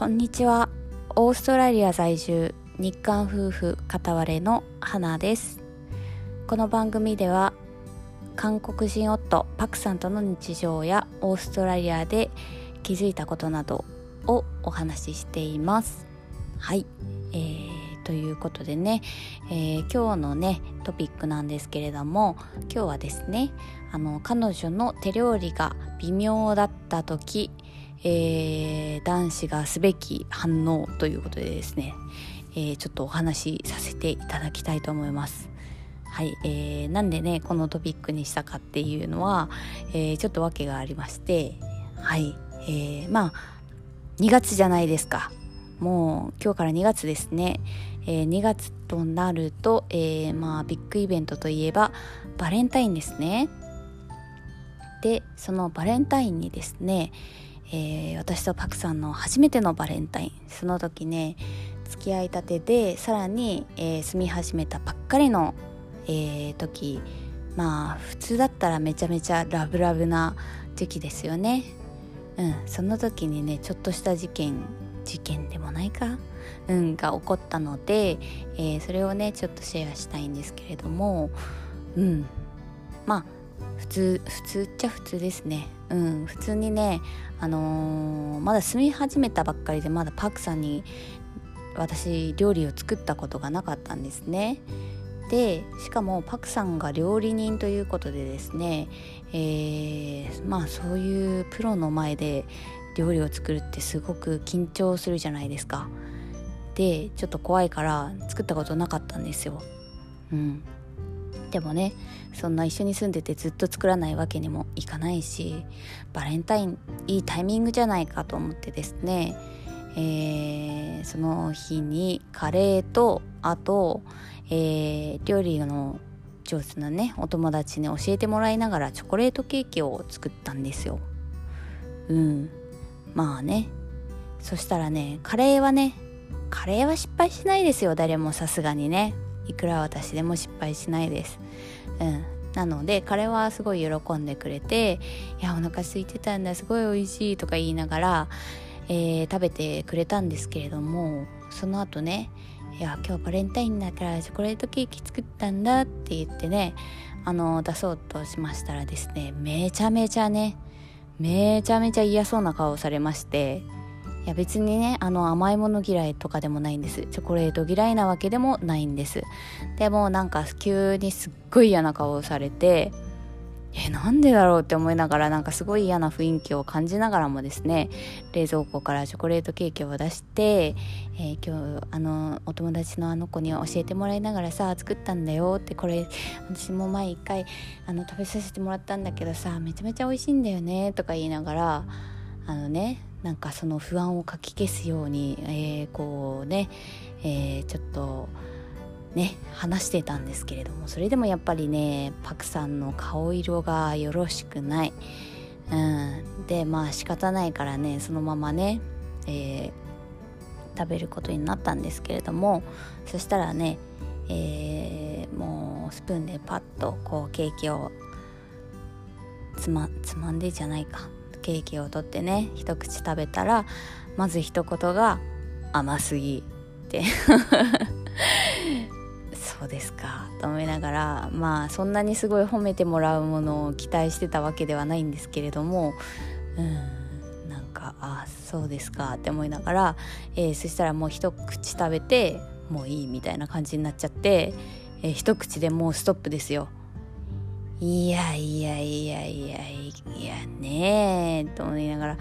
こんにちは。オーストラリア在住日韓夫婦片割れの花です。この番組では韓国人夫パクさんとの日常やオーストラリアで気づいたことなどをお話ししています。はい、えー、ということでね、えー、今日のねトピックなんですけれども今日はですねあの彼女の手料理が微妙だった時えー、男子がすべき反応ということでですね、えー、ちょっとお話しさせていただきたいと思います。はい、えー、なんでねこのトピックにしたかっていうのは、えー、ちょっと訳がありましてはい、えー、まあ2月じゃないですか。もう今日から2月ですね、えー、2月となると、えー、まあビッグイベントといえばバレンタインですね。でそのバレンタインにですね、えー、私とパクさんの初めてのバレンタインその時ね付き合いたてでさらに、えー、住み始めたばっかりの、えー、時まあ普通だったらめちゃめちゃラブラブな時期ですよね。うんその時にねちょっとした事件事件でもないか？うんが起こったので、えー、それをねちょっとシェアしたいんですけれどもうん。まあ普通普通っちゃ普通ですね。うん普通にねあのー、まだ住み始めたばっかりでまだパクさんに私料理を作ったことがなかったんですね。でしかもパクさんが料理人ということでですね、えー、まあそういうプロの前で料理を作るってすごく緊張するじゃないですか。でちょっと怖いから作ったことなかったんですよ。うん。でもねそんな一緒に住んでてずっと作らないわけにもいかないしバレンタインいいタイミングじゃないかと思ってですね、えー、その日にカレーとあと、えー、料理の上手なねお友達に教えてもらいながらチョコレートケーキを作ったんですよ。うん。まあね。そしたらねカレーはねカレーは失敗しないですよ誰もさすがにね。いくら私でも失敗しないです。うん、なので彼はすごい喜んでくれて「いやお腹空いてたんだすごい美味しい」とか言いながら、えー、食べてくれたんですけれどもその後ね「いや今日バレンタインだからチョコレートケーキ作ったんだ」って言ってねあの出そうとしましたらですねめちゃめちゃねめちゃめちゃ嫌そうな顔をされましていや別にねあの甘いもの嫌いとかでもないんです。チョコレート嫌いなわけでもないんです。でもなんか急にすっごい嫌な顔をされてえなんでだろうって思いながらなんかすごい嫌な雰囲気を感じながらもですね冷蔵庫からチョコレートケーキを出して、えー、今日あのお友達のあの子に教えてもらいながらさ作ったんだよってこれ私も前一回あの食べさせてもらったんだけどさめちゃめちゃ美味しいんだよねとか言いながらあのねなんかその不安をかき消すように、えー、こうね、えー、ちょっとね話してたんですけれどもそれでもやっぱりねパクさんの顔色がよろしくない、うん、でまあ仕方ないからねそのままね、えー、食べることになったんですけれどもそしたらね、えー、もうスプーンでパッとこうケーキをつまつまんでじゃないか。ケーキを取ってね一口食べたらまず一言が「甘すぎ」って。そうですか。と思いながらまあそんなにすごい褒めてもらうものを期待してたわけではないんですけれどもうんなんかあそうですか。って思いながら、えー、そしたらもう一口食べてもういいみたいな感じになっちゃって、えー、一口でもうストップですよ。いやいやいやいやいやねえと思いながら。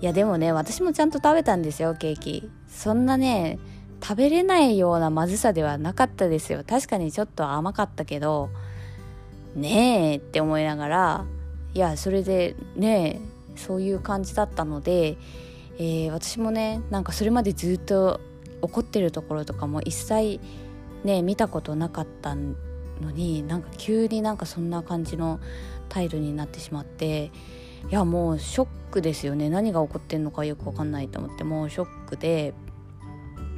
いやでもね私もちゃんと食べたんですよケーキ。そんなね食べれないようなまずさではなかったですよ。確かにちょっと甘かったけどねえって思いながら。いやそれでねえそういう感じだったので、えー、私もねなんかそれまでずっと怒ってるところとかも一切ね見たことなかったんのになんか急になんかそんな感じの態度になってしまっていやもうショックですよね。何が起こってんのかよく分かんないと思ってもうショックで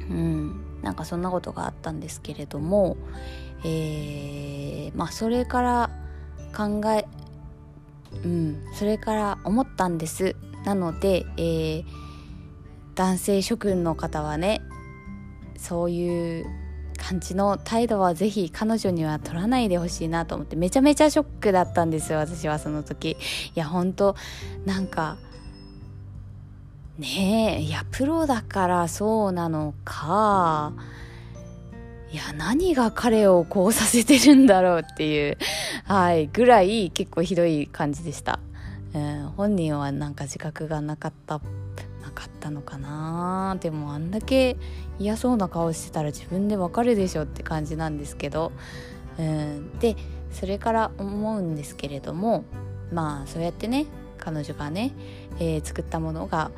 うん。なんかそんなことがあったんですけれどもえー、まあそれから考えうん。それから思ったんです。なので、えー、男性諸君の方はねそういう感じの態度はぜひ彼女には取らないでほしいなと思ってめちゃめちゃショックだったんですよ私はその時。いや本当なんかねえいやプロだからそうなのかいや何が彼をこうさせてるんだろうっていうはいぐらい結構ひどい感じでした、うん、本人はなんか自覚がなかった。なかったのかな。でもあんだけ嫌そうな顔してたら自分でわかるでしょって感じなんですけど、うん、でそれから思うんですけれどもまあそうやってね彼女がね、えー、作ったものが、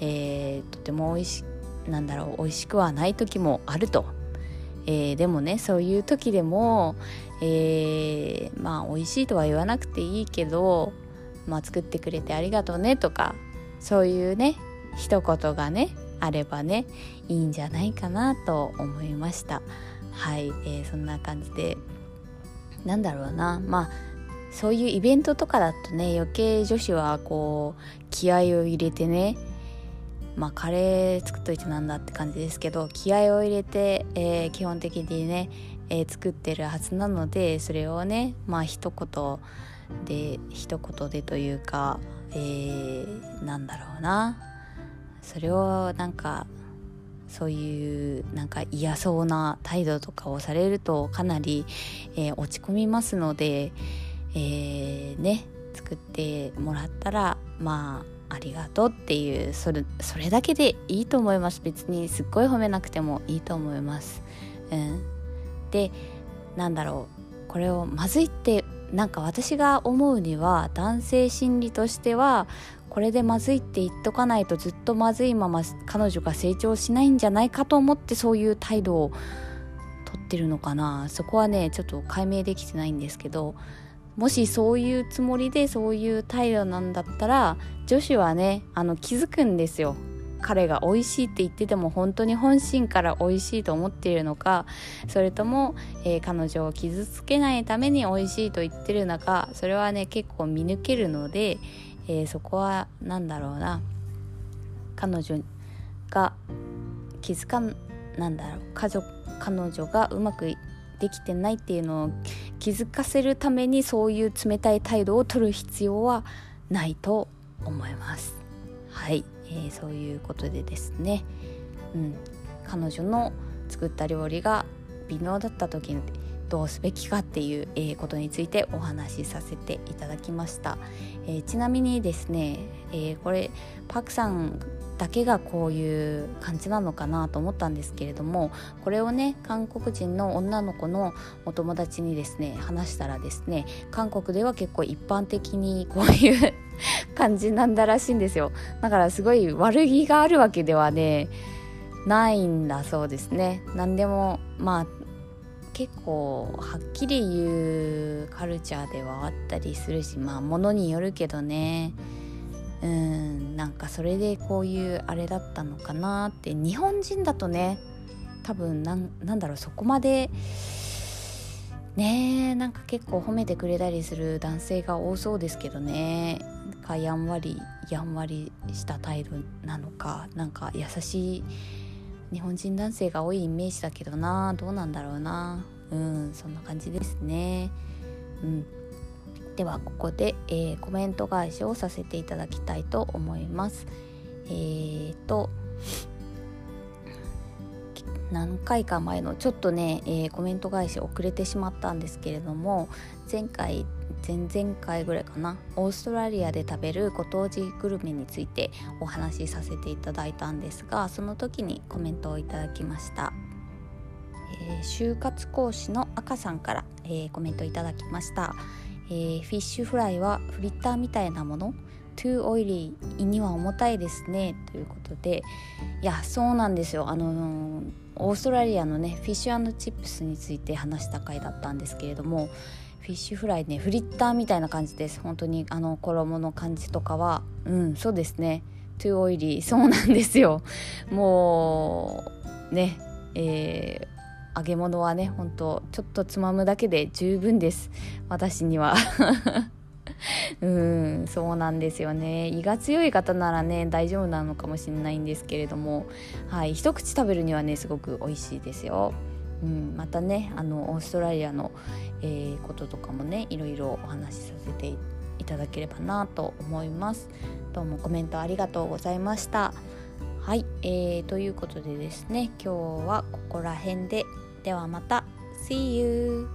えー、とても美味しなんだろう美味しくはない時もあると、えー、でもねそういう時でも、えー、まあ美味しいとは言わなくていいけど、まあ、作ってくれてありがとうねとかそういうね一言がねあればねいいんじゃないかなと思いました。はい、えー、そんな感じで。なんだろうな。まあそういうイベントとかだとね余計女子はこう気合を入れてねまあカレー作っといてなんだって感じですけど気合を入れて、えー、基本的にね、えー、作ってるはずなのでそれをねまあ一言で一言でというか、えー、なんだろうな。それをなんかそういうなんか嫌そうな態度とかをされるとかなり、えー、落ち込みますので、えー、ね作ってもらったらまあありがとうっていうそれそれだけでいいと思います。別にすっごい褒めなくてもいいと思います。うん、でなんだろう。これをまずいってなんか私が思うには男性心理としてはこれでまずいって言っとかないとずっとまずいまま彼女が成長しないんじゃないかと思ってそういう態度をとってるのかな。そこはねちょっと解明できてないんですけどもしそういうつもりでそういう態度なんだったら女子はねあの気づくんですよ。彼が美味しいって言ってても本当に本心から美味しいと思っているのかそれとも、えー、彼女を傷つけないために美味しいと言ってるのかそれはね結構見抜けるので、えー、そこは何だろうな。彼女が気づかんなんだろう。家族彼女がうまくできてないっていうのを気づかせるためにそういう冷たい態度を取る必要はないと思います。はい、えー、そういうことでですね、うん、彼女の作った料理が微妙だった時にどうすべきかっていう、えー、ことについてお話しさせていただきました、えー、ちなみにですね、えー、これパクさんだけがこういう感じなのかなと思ったんですけれどもこれをね韓国人の女の子のお友達にですね話したらですね韓国では結構一般的にこういう 感じなんだらしいんですよ。だからすごい悪気があるわけではねないんだそうですね。何でもまあ結構はっきり言うカルチャーではあったりするしまあものによるけどね。うんなんかそれでこういうあれだったのかなって。日本人だとね多分なんなんだろうそこまでねなんか結構褒めてくれたりする男性が多そうですけどね。かやんわりやんわりした態度なのかなんか優しい日本人男性が多いイメージだけどな。どうなんだろうな。うんそんな感じですね。うん。ではここで、えー、コメント返しをさせていただきたいと思います。えーと何回か前のちょっとね、えー、コメント返し遅れてしまったんですけれども前回前々回ぐらいかなオーストラリアで食べるご当地グルメについてお話しさせていただいたんですがその時にコメントをいただきました、えー、就活講師の赤さんから、えー、コメントいただきました、えー、フィッシュフライはフリッターみたいなもの。too oily 胃には重たいですね。ということで。いやそうなんですよ。あのオーストラリアのねフィッシュチップスについて話した回だったんですけれども。フィッシュフライねフリッターみたいな感じです。本当にあの衣の感じとかは。うんそうですね。 too oily そうなんですよ。もうねえー、揚げ物はねほんとちょっとつまむだけで十分です。私には。うんそうなんですよね。胃が強い方ならね大丈夫なのかもしれないんですけれども。はい一口食べるにはねすごく美味しいですよ。うん、またねあのオーストラリアの、えー、こととかもねいろいろお話しさせていただければなと思います。どうもコメントありがとうございました。はい、えー、ということでですね今日はここら辺で。ではまた See you!